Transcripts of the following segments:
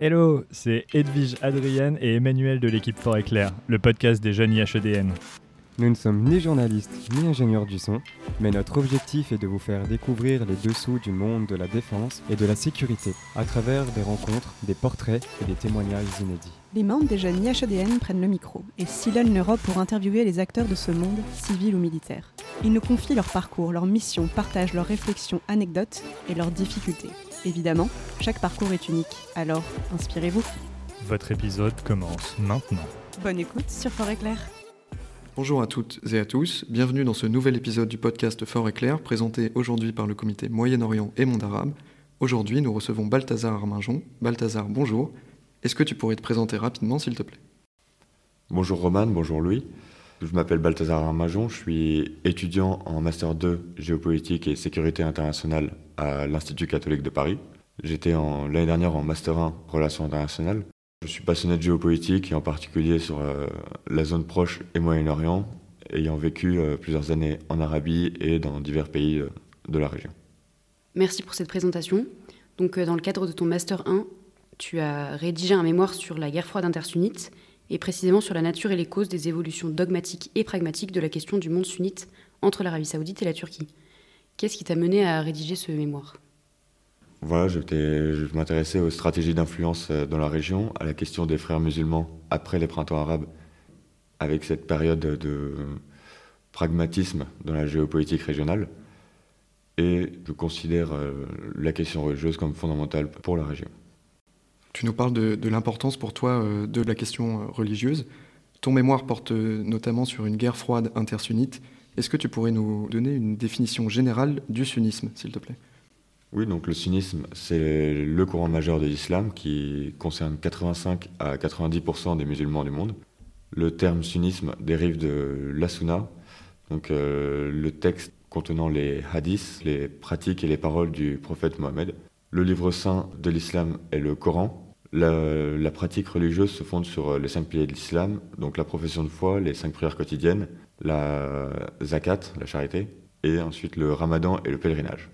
Hello, c'est Edwige Adrienne et Emmanuel de l'équipe Fort Éclair, le podcast des jeunes IHEDN. Nous ne sommes ni journalistes ni ingénieurs du son, mais notre objectif est de vous faire découvrir les dessous du monde de la défense et de la sécurité à travers des rencontres, des portraits et des témoignages inédits. Les membres des jeunes IHEDN prennent le micro et sillonnent l'Europe pour interviewer les acteurs de ce monde, civil ou militaire. Ils nous confient leur parcours, leur mission, partagent leurs réflexions, anecdotes et leurs difficultés. Évidemment, chaque parcours est unique, alors inspirez-vous. Votre épisode commence maintenant. Bonne écoute sur Fort Éclair. Bonjour à toutes et à tous, bienvenue dans ce nouvel épisode du podcast Fort Éclair présenté aujourd'hui par le comité Moyen-Orient et Monde Arabe. Aujourd'hui, nous recevons Balthazar Arminjon. Balthazar, bonjour. Est-ce que tu pourrais te présenter rapidement, s'il te plaît? Bonjour Roman, bonjour Louis. Je m'appelle Balthazar Arminjon, je suis étudiant en Master 2 Géopolitique et Sécurité internationale à l'Institut catholique de Paris. J'étais l'année dernière en Master 1 Relations internationales. Je suis passionné de géopolitique et en particulier sur euh, la zone proche et Moyen-Orient, ayant vécu euh, plusieurs années en Arabie et dans divers pays euh, de la région. Merci pour cette présentation. Donc, dans le cadre de ton Master 1, tu as rédigé un mémoire sur la guerre froide intersunnite et précisément sur la nature et les causes des évolutions dogmatiques et pragmatiques de la question du monde sunnite entre l'Arabie saoudite et la Turquie. Qu'est-ce qui t'a mené à rédiger ce mémoire? Voilà, je m'intéressais aux stratégies d'influence euh, dans la région, à la question des frères musulmans après les printemps arabes, avec cette période de pragmatisme dans la géopolitique régionale. Et je considère euh, la question religieuse comme fondamentale pour la région. Tu nous parles de, l'importance pour toi euh, de la question religieuse. Ton mémoire porte notamment sur une guerre froide intersunnite. Est-ce que tu pourrais nous donner une définition générale du sunnisme, s'il te plaît? Oui, donc le sunnisme, c'est le courant majeur de l'islam qui concerne 85 à 90% des musulmans du monde. Le terme sunnisme dérive de la sunna, donc euh, le texte contenant les hadiths, les pratiques et les paroles du prophète Mohammed. Le livre saint de l'islam est le Coran. La, pratique religieuse se fonde sur les cinq piliers de l'islam, donc la profession de foi, les cinq prières quotidiennes, la zakat, la charité, et ensuite le ramadan et le pèlerinage.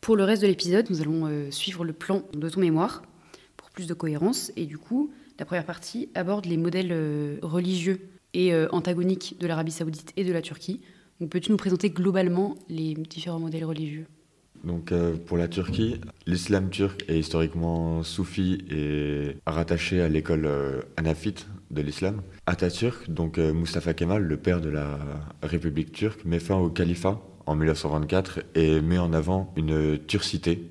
Pour le reste de l'épisode, nous allons euh, suivre le plan de ton mémoire pour plus de cohérence. Et du coup, la première partie aborde les modèles euh, religieux et euh, antagoniques de l'Arabie saoudite et de la Turquie. Peux-tu nous présenter globalement les différents modèles religieux? Donc pour la Turquie, l'islam turc est historiquement soufi et rattaché à l'école hanafite de l'islam. Atatürk, donc Mustafa Kemal, le père de la République turque, met fin au califat en 1924 et met en avant une turcité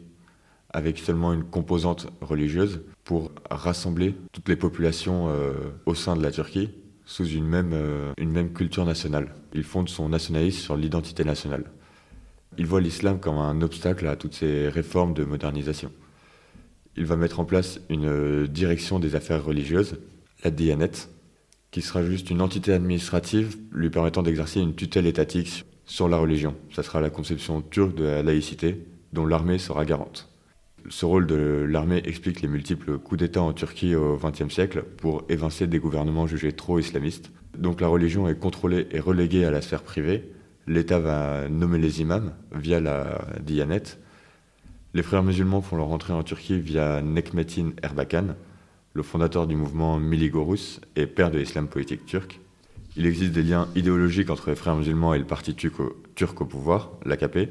avec seulement une composante religieuse pour rassembler toutes les populations euh, au sein de la Turquie sous euh, une même culture nationale. Il fonde son nationalisme sur l'identité nationale. Il voit l'islam comme un obstacle à toutes ces réformes de modernisation. Il va mettre en place une direction des affaires religieuses, la Diyanet, qui sera juste une entité administrative lui permettant d'exercer une tutelle étatique sur la religion. Ça sera la conception turque de la laïcité, dont l'armée sera garante. Ce rôle de l'armée explique les multiples coups d'État en Turquie au XXe siècle pour évincer des gouvernements jugés trop islamistes. Donc la religion est contrôlée et reléguée à la sphère privée. L'État va nommer les imams via la Diyanet. Les frères musulmans font leur entrée en Turquie via Nekmetin Erbakan, le fondateur du mouvement Miligorus et père de l'islam politique turc. Il existe des liens idéologiques entre les frères musulmans et le parti turc au, pouvoir, l'AKP.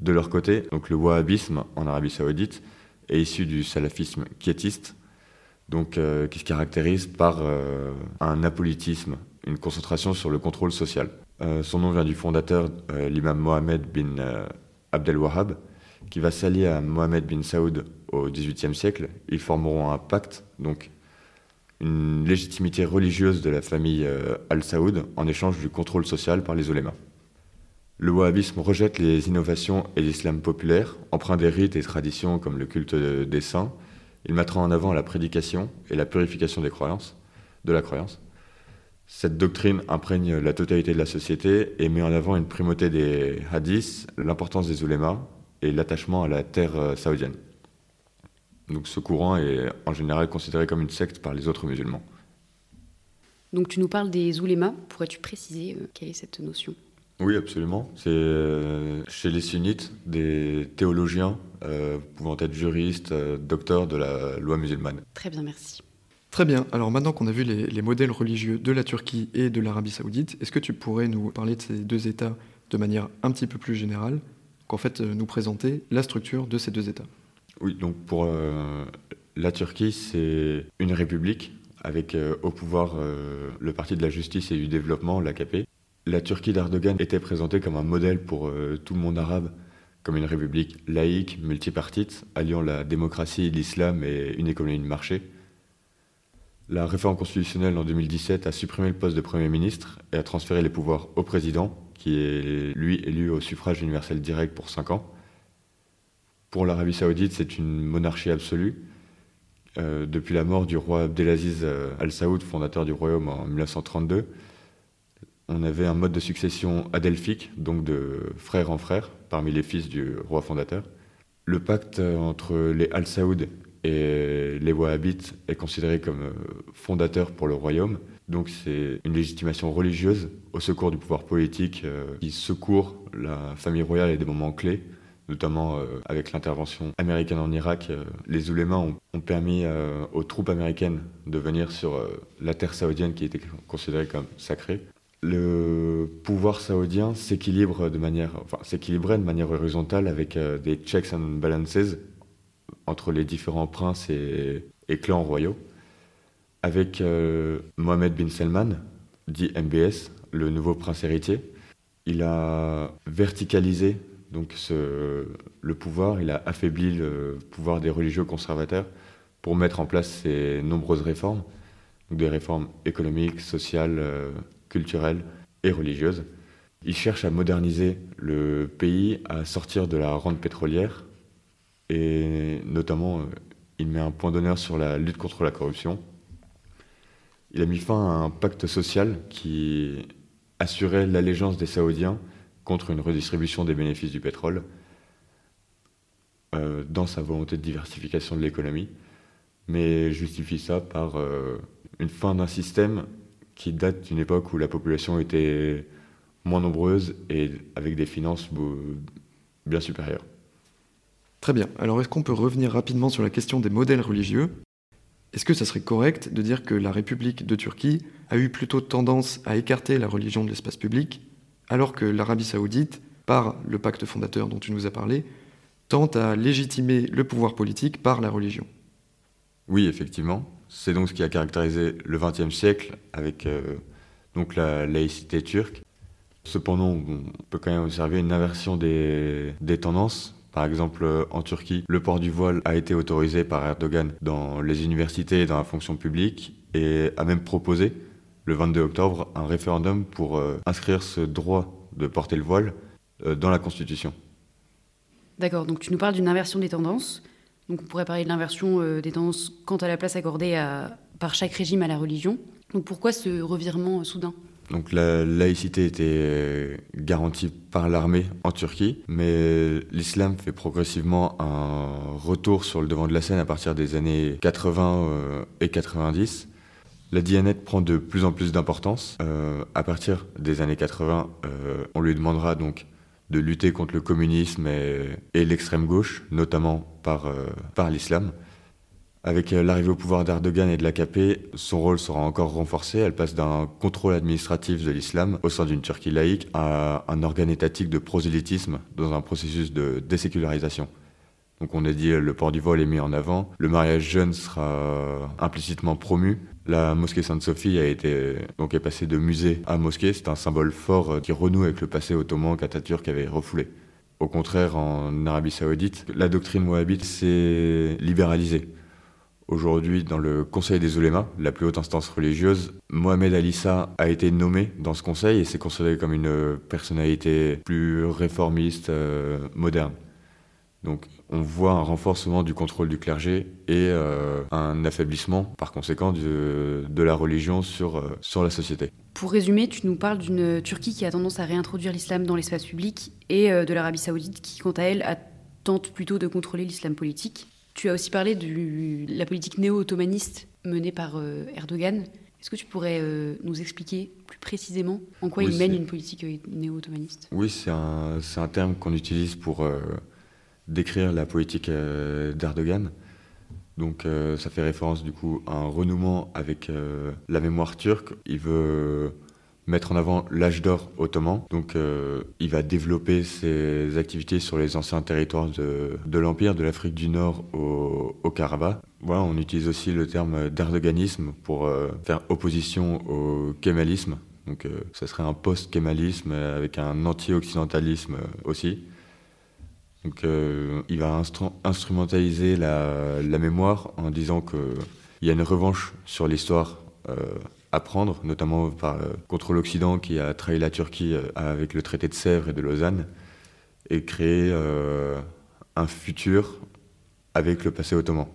De leur côté, donc le wahhabisme en Arabie saoudite est issu du salafisme quiétiste, donc, euh, qui se caractérise par euh, un apolitisme, une concentration sur le contrôle social. Euh, son nom vient du fondateur, l'imam Mohamed bin Abdel Wahhab, qui va s'allier à Mohamed bin Saoud au XVIIIe siècle. Ils formeront un pacte, donc une légitimité religieuse de la famille euh, Al-Saoud en échange du contrôle social par les oulémas. Le wahhabisme rejette les innovations et l'islam populaire, empreint des rites et traditions comme le culte des saints. Il mettra en avant la prédication et la purification croyances, de la croyance. Cette doctrine imprègne la totalité de la société et met en avant une primauté des hadiths, l'importance des oulémas et l'attachement à la terre euh, saoudienne. Donc ce courant est en général considéré comme une secte par les autres musulmans. Donc tu nous parles des oulémas, pourrais-tu préciser euh, quelle est cette notion? Oui, absolument. C'est euh, chez les sunnites des théologiens euh, pouvant être juristes, docteurs de la loi musulmane. Très bien, merci. Très bien, alors maintenant qu'on a vu les, les modèles religieux de la Turquie et de l'Arabie saoudite, est-ce que tu pourrais nous parler de ces deux États de manière un petit peu plus générale, qu'en fait nous présenter la structure de ces deux États? Oui, donc pour euh, la Turquie, c'est une république avec euh, au pouvoir euh, le Parti de la justice et du développement, l'AKP. La Turquie d'Erdogan était présentée comme un modèle pour euh, tout le monde arabe, comme une république laïque, multipartite, alliant la démocratie, l'islam et une économie de marché. La réforme constitutionnelle en 2017 a supprimé le poste de Premier ministre et a transféré les pouvoirs au président, qui est lui élu au suffrage universel direct pour 5 ans. Pour l'Arabie saoudite, c'est une monarchie absolue. Euh, depuis la mort du roi Abdelaziz euh, Al Saoud, fondateur du royaume en 1932, on avait un mode de succession adelphique, donc de frère en frère, parmi les fils du roi fondateur. Le pacte euh, entre les Al Saoud et les Wahhabites est considéré comme euh, fondateur pour le royaume. Donc c'est une légitimation religieuse au secours du pouvoir politique euh, qui secourt la famille royale à des moments clés, notamment euh, avec l'intervention américaine en Irak. les oulémas ont, permis aux troupes américaines de venir sur la terre saoudienne qui était considérée comme sacrée. Le pouvoir saoudien s'équilibre de manière, enfin, s'équilibrait de manière horizontale avec des checks and balances entre les différents princes et, clans royaux, avec euh, Mohamed bin Salman, dit MBS, le nouveau prince héritier. Il a verticalisé donc le pouvoir, il a affaibli le pouvoir des religieux conservateurs pour mettre en place ces nombreuses réformes, des réformes économiques, sociales, euh, culturelles et religieuses. Il cherche à moderniser le pays, à sortir de la rente pétrolière et notamment euh, il met un point d'honneur sur la lutte contre la corruption. Il a mis fin à un pacte social qui assurait l'allégeance des Saoudiens contre une redistribution des bénéfices du pétrole euh, dans sa volonté de diversification de l'économie, mais justifie ça par euh, une fin d'un système qui date d'une époque où la population était moins nombreuse et avec des finances bien supérieures. Très bien, alors est-ce qu'on peut revenir rapidement sur la question des modèles religieux? Est-ce que ça serait correct de dire que la République de Turquie a eu plutôt tendance à écarter la religion de l'espace public, alors que l'Arabie saoudite, par le pacte fondateur dont tu nous as parlé, tente à légitimer le pouvoir politique par la religion? Oui, effectivement. C'est donc ce qui a caractérisé le XXe siècle avec euh, donc la laïcité turque. Cependant, on peut quand même observer une inversion des, des tendances. Par exemple, euh, en Turquie, le port du voile a été autorisé par Erdogan dans les universités et dans la fonction publique et a même proposé, le 22 octobre, un référendum pour euh, inscrire ce droit de porter le voile euh, dans la Constitution. D'accord, donc tu nous parles d'une inversion des tendances. Donc on pourrait parler de l'inversion des tendances quant à la place accordée par chaque régime à la religion. Donc pourquoi ce revirement soudain? Donc la laïcité était garantie par l'armée en Turquie, mais l'islam fait progressivement un retour sur le devant de la scène à partir des années 80 euh, et 90. La dianette prend de plus en plus d'importance. Euh, à partir des années 80, euh, on lui demandera donc de lutter contre le communisme et, l'extrême gauche, notamment par l'islam. Avec euh, l'arrivée au pouvoir d'Erdogan et de l'AKP, son rôle sera encore renforcé. Elle passe d'un contrôle administratif de l'islam au sein d'une Turquie laïque à un organe étatique de prosélytisme dans un processus de désécularisation. Donc on a dit euh, le port du voile est mis en avant, le mariage jeune sera implicitement promu. La mosquée Sainte-Sophie a été donc est passée de musée à mosquée. C'est un symbole fort euh, qui renoue avec le passé ottoman qu'Atatürk avait refoulé. Au contraire, en Arabie Saoudite, la doctrine wahhabite s'est libéralisée. Aujourd'hui, dans le Conseil des oulémas, la plus haute instance religieuse, Mohamed Alissa a été nommé dans ce conseil et s'est considéré comme une personnalité plus réformiste, euh, moderne. Donc on voit un renforcement du contrôle du clergé et euh, un affaiblissement par conséquent de, la religion sur, euh, sur la société. Pour résumer, tu nous parles d'une Turquie qui a tendance à réintroduire l'islam dans l'espace public et de l'Arabie saoudite qui, quant à elle, tente plutôt de contrôler l'islam politique. Tu as aussi parlé de la politique néo-ottomaniste menée par euh, Erdogan. Est-ce que tu pourrais euh, nous expliquer plus précisément en quoi Oui, il mène une politique euh, néo-ottomaniste? Oui, c'est un, un terme qu'on utilise pour euh, décrire la politique euh, d'Erdogan. Donc euh, ça fait référence du coup à un renouement avec la mémoire turque. Il veut mettre en avant l'âge d'or ottoman. Donc euh, il va développer ses activités sur les anciens territoires de, l'Empire, de l'Afrique du Nord au, Karabakh. Voilà, on utilise aussi le terme d'erdoganisme pour euh, faire opposition au kémalisme. Donc euh, ça serait un post-kémalisme avec un anti-occidentalisme aussi. Donc il va instru- instrumentaliser la, la mémoire en disant qu'il y a une revanche sur l'histoire à prendre, notamment par, euh, contre l'Occident qui a trahi la Turquie euh, avec le traité de Sèvres et de Lausanne, et créer euh, un futur avec le passé ottoman.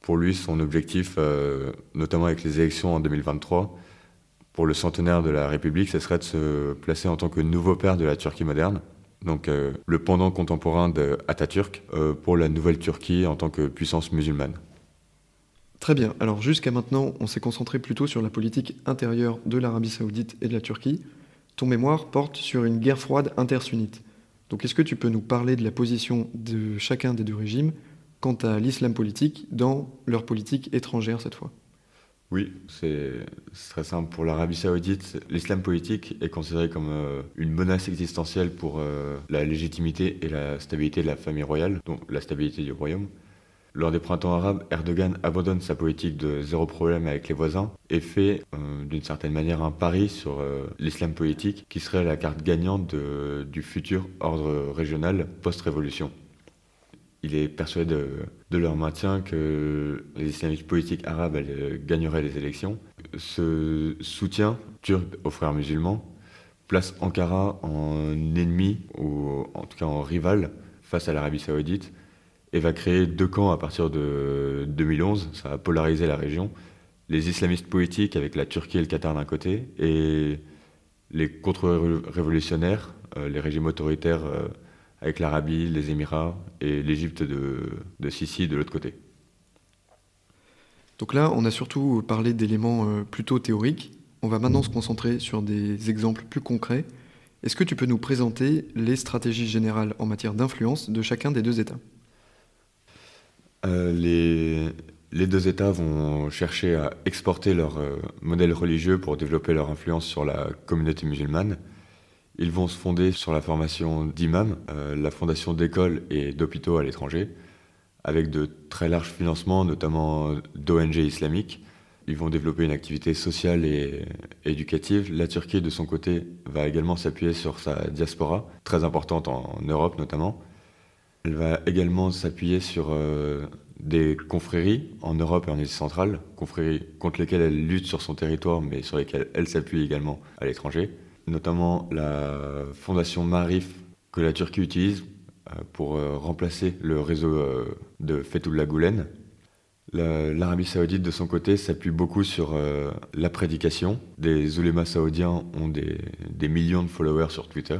Pour lui, son objectif, euh, notamment avec les élections en 2023, pour le centenaire de la République, ce serait de se placer en tant que nouveau père de la Turquie moderne, donc euh, le pendant contemporain de Atatürk, euh, pour la nouvelle Turquie en tant que puissance musulmane. Très bien. Alors jusqu'à maintenant, on s'est concentré plutôt sur la politique intérieure de l'Arabie saoudite et de la Turquie. Ton mémoire porte sur une guerre froide intersunnite. Donc est-ce que tu peux nous parler de la position de chacun des deux régimes quant à l'islam politique dans leur politique étrangère cette fois? Oui, c'est très simple. Pour l'Arabie saoudite, l'islam politique est considéré comme euh, une menace existentielle pour euh, la légitimité et la stabilité de la famille royale, donc la stabilité du royaume. Lors des printemps arabes, Erdogan abandonne sa politique de zéro problème avec les voisins et fait euh, d'une certaine manière un pari sur euh, l'islam politique qui serait la carte gagnante du futur ordre régional post-révolution. Il est persuadé de, leur maintien que les islamistes politiques arabes euh, gagneraient les élections. Ce soutien turc aux frères musulmans place Ankara en ennemi, ou en tout cas en rival, face à l'Arabie saoudite, et va créer deux camps à partir de 2011. Ça va polariser la région. Les islamistes politiques avec la Turquie et le Qatar d'un côté, et les contre-révolutionnaires, euh, les régimes autoritaires euh, avec l'Arabie, les Émirats et l'Égypte de, de Sisi de l'autre côté. Donc là, on a surtout parlé d'éléments euh, plutôt théoriques. On va maintenant se concentrer sur des exemples plus concrets. Est-ce que tu peux nous présenter les stratégies générales en matière d'influence de chacun des deux États? Les, les deux États vont chercher à exporter leur euh, modèle religieux pour développer leur influence sur la communauté musulmane. Ils vont se fonder sur la formation d'imams, euh, la fondation d'écoles et d'hôpitaux à l'étranger, avec de très larges financements, notamment d'ONG islamiques. Ils vont développer une activité sociale et éducative. La Turquie, de son côté, va également s'appuyer sur sa diaspora, très importante en Europe notamment. Elle va également s'appuyer sur euh, des confréries en Europe et en Asie centrale, confréries contre lesquelles elle lutte sur son territoire, mais sur lesquelles elle s'appuie également à l'étranger, notamment la fondation Marif que la Turquie utilise euh, pour euh, remplacer le réseau de Fethullah Gulen. La- L'Arabie saoudite, de son côté, s'appuie beaucoup sur la prédication. Des oulémas saoudiens ont des millions de followers sur Twitter.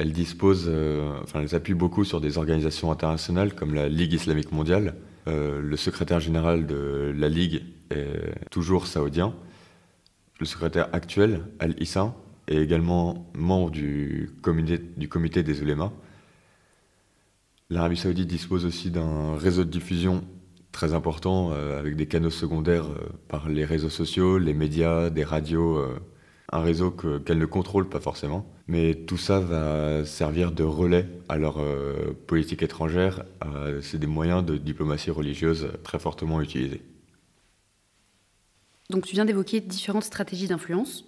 Elle dispose, euh, enfin, elle s'appuie beaucoup sur des organisations internationales comme la Ligue islamique mondiale. Euh, le secrétaire général de la Ligue est toujours saoudien. Le secrétaire actuel, Al-Issa, est également membre du comité, des oulémas. L'Arabie saoudite dispose aussi d'un réseau de diffusion très important euh, avec des canaux secondaires par les réseaux sociaux, les médias, des radios, un réseau que- qu'elle ne contrôle pas forcément. Mais tout ça va servir de relais à leur euh, politique étrangère. Euh, C'est des moyens de diplomatie religieuse très fortement utilisés. Donc tu viens d'évoquer différentes stratégies d'influence.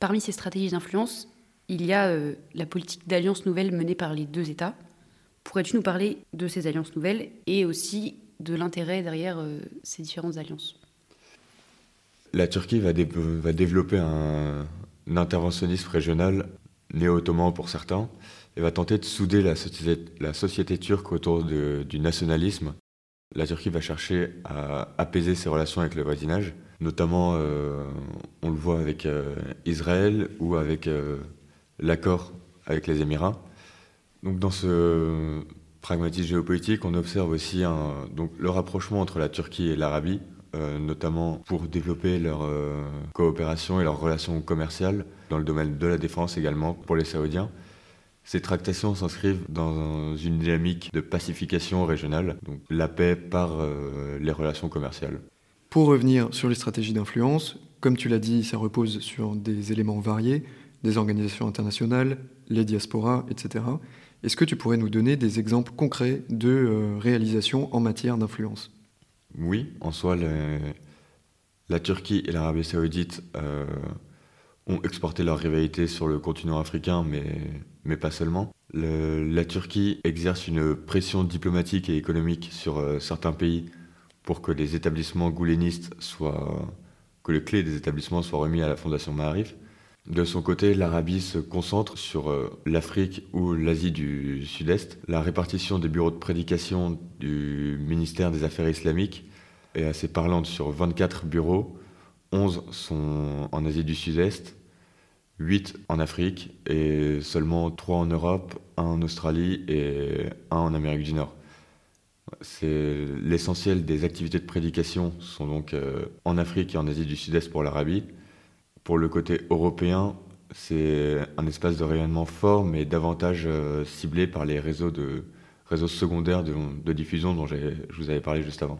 Parmi ces stratégies d'influence, il y a euh, la politique d'alliance nouvelle menée par les deux États. Pourrais-tu nous parler de ces alliances nouvelles et aussi de l'intérêt derrière euh, ces différentes alliances? La Turquie va, dé- va développer un, un interventionnisme régional néo-ottoman pour certains et va tenter de souder la société, la société turque autour du nationalisme. La Turquie va chercher à apaiser ses relations avec le voisinage, notamment euh, on le voit avec euh, Israël ou avec euh, l'accord avec les Émirats. Donc dans ce pragmatisme géopolitique, on observe aussi donc, le rapprochement entre la Turquie et l'Arabie euh, notamment pour développer leur euh, coopération et leurs relations commerciales dans le domaine de la défense également pour les Saoudiens. Ces tractations s'inscrivent dans une dynamique de pacification régionale, donc la paix par euh, les relations commerciales. Pour revenir sur les stratégies d'influence, comme tu l'as dit, ça repose sur des éléments variés, des organisations internationales, les diasporas, etc. Est-ce que tu pourrais nous donner des exemples concrets de réalisations en matière d'influence? Oui, en soi, la Turquie et l'Arabie saoudite euh, ont exporté leur rivalité sur le continent africain, mais, pas seulement. Le- la Turquie exerce une pression diplomatique et économique sur euh, certains pays pour que les établissements goulénistes soient... que clés des établissements soient remis à la Fondation Maarif. De son côté, l'Arabie se concentre sur euh, l'Afrique ou l'Asie du Sud-Est. La répartition des bureaux de prédication du ministère des Affaires islamiques est assez parlante sur 24 bureaux. 11 sont en Asie du Sud-Est, 8 en Afrique et seulement 3 en Europe, 1 en Australie et 1 en Amérique du Nord. L'essentiel des activités de prédication sont donc euh, en Afrique et en Asie du Sud-Est pour l'Arabie. Pour le côté européen, c'est un espace de rayonnement fort, mais davantage euh, ciblé par les réseaux, secondaires de, diffusion dont je vous avais parlé juste avant.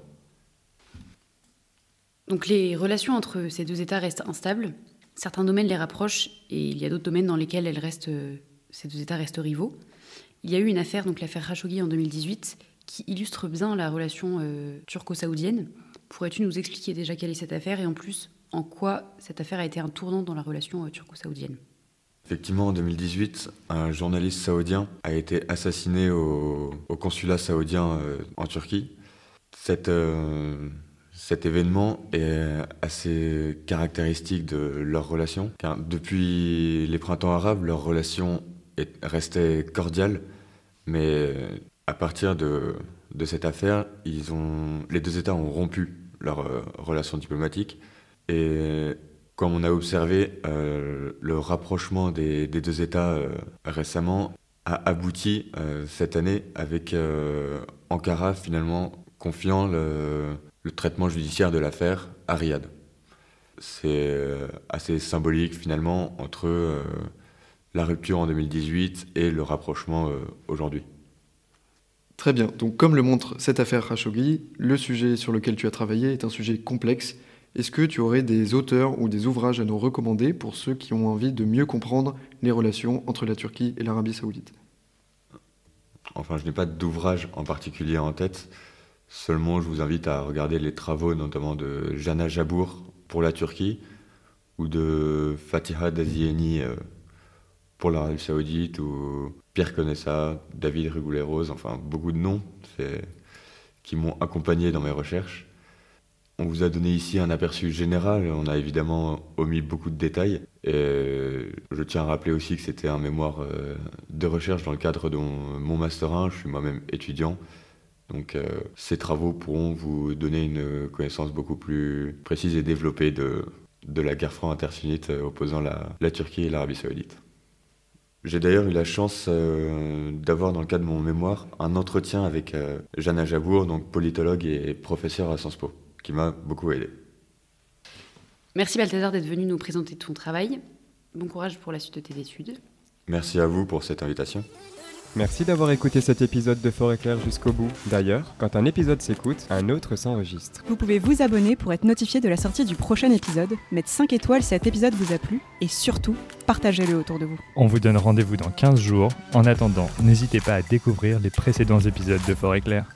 Donc les relations entre ces deux États restent instables. Certains domaines les rapprochent et il y a d'autres domaines dans lesquels elles restent, euh, ces deux États restent rivaux. Il y a eu une affaire, donc l'affaire Khashoggi en 2018, qui illustre bien la relation euh, turco-saoudienne. Pourrais-tu nous expliquer déjà quelle est cette affaire et en plus en quoi cette affaire a été un tournant dans la relation euh, turco-saoudienne Effectivement, en 2018, un journaliste saoudien a été assassiné au, consulat saoudien euh, en Turquie. Euh, cet événement est assez caractéristique de leur relation, depuis les printemps arabes, leur relation est, restait cordiale, mais à partir de, cette affaire, les deux États ont rompu leur euh, relation diplomatique. Et comme on a observé, euh, le rapprochement des, deux États euh, récemment a abouti euh, cette année avec Ankara finalement confiant le, traitement judiciaire de l'affaire à Riyad. C'est assez symbolique finalement entre la rupture en 2018 et le rapprochement aujourd'hui. Très bien, donc comme le montre cette affaire Khashoggi, le sujet sur lequel tu as travaillé est un sujet complexe. Est-ce que tu aurais des auteurs ou des ouvrages à nous recommander pour ceux qui ont envie de mieux comprendre les relations entre la Turquie et l'Arabie saoudite? Enfin, je n'ai pas d'ouvrage en particulier en tête. Seulement, je vous invite à regarder les travaux, notamment de Jana Jabour pour la Turquie ou de Fatiha Dazieni euh, pour l'Arabie Saoudite ou Pierre Conessa, David Régoulet-Rose, enfin beaucoup de noms qui m'ont accompagné dans mes recherches. On vous a donné ici un aperçu général, on a évidemment omis beaucoup de détails. Je tiens à rappeler aussi que c'était un mémoire euh, de recherche dans le cadre de mon, Master 1, je suis moi-même étudiant. Donc euh, ces travaux pourront vous donner une connaissance beaucoup plus précise et développée de, la guerre franco-intersunnite euh, opposant la, Turquie et l'Arabie saoudite. J'ai d'ailleurs eu la chance euh, d'avoir dans le cadre de mon mémoire un entretien avec euh, Jana Jabour, donc politologue et professeur à Sciences qui m'a beaucoup aidé. Merci Balthazar d'être venu nous présenter ton travail. Bon courage pour la suite de tes études. Merci à vous pour cette invitation. Merci d'avoir écouté cet épisode de Fort Éclair jusqu'au bout. D'ailleurs, quand un épisode s'écoute, un autre s'enregistre. Vous pouvez vous abonner pour être notifié de la sortie du prochain épisode, mettre 5 étoiles si cet épisode vous a plu, et surtout, partagez-le autour de vous. On vous donne rendez-vous dans 15 jours. En attendant, n'hésitez pas à découvrir les précédents épisodes de Fort Éclair.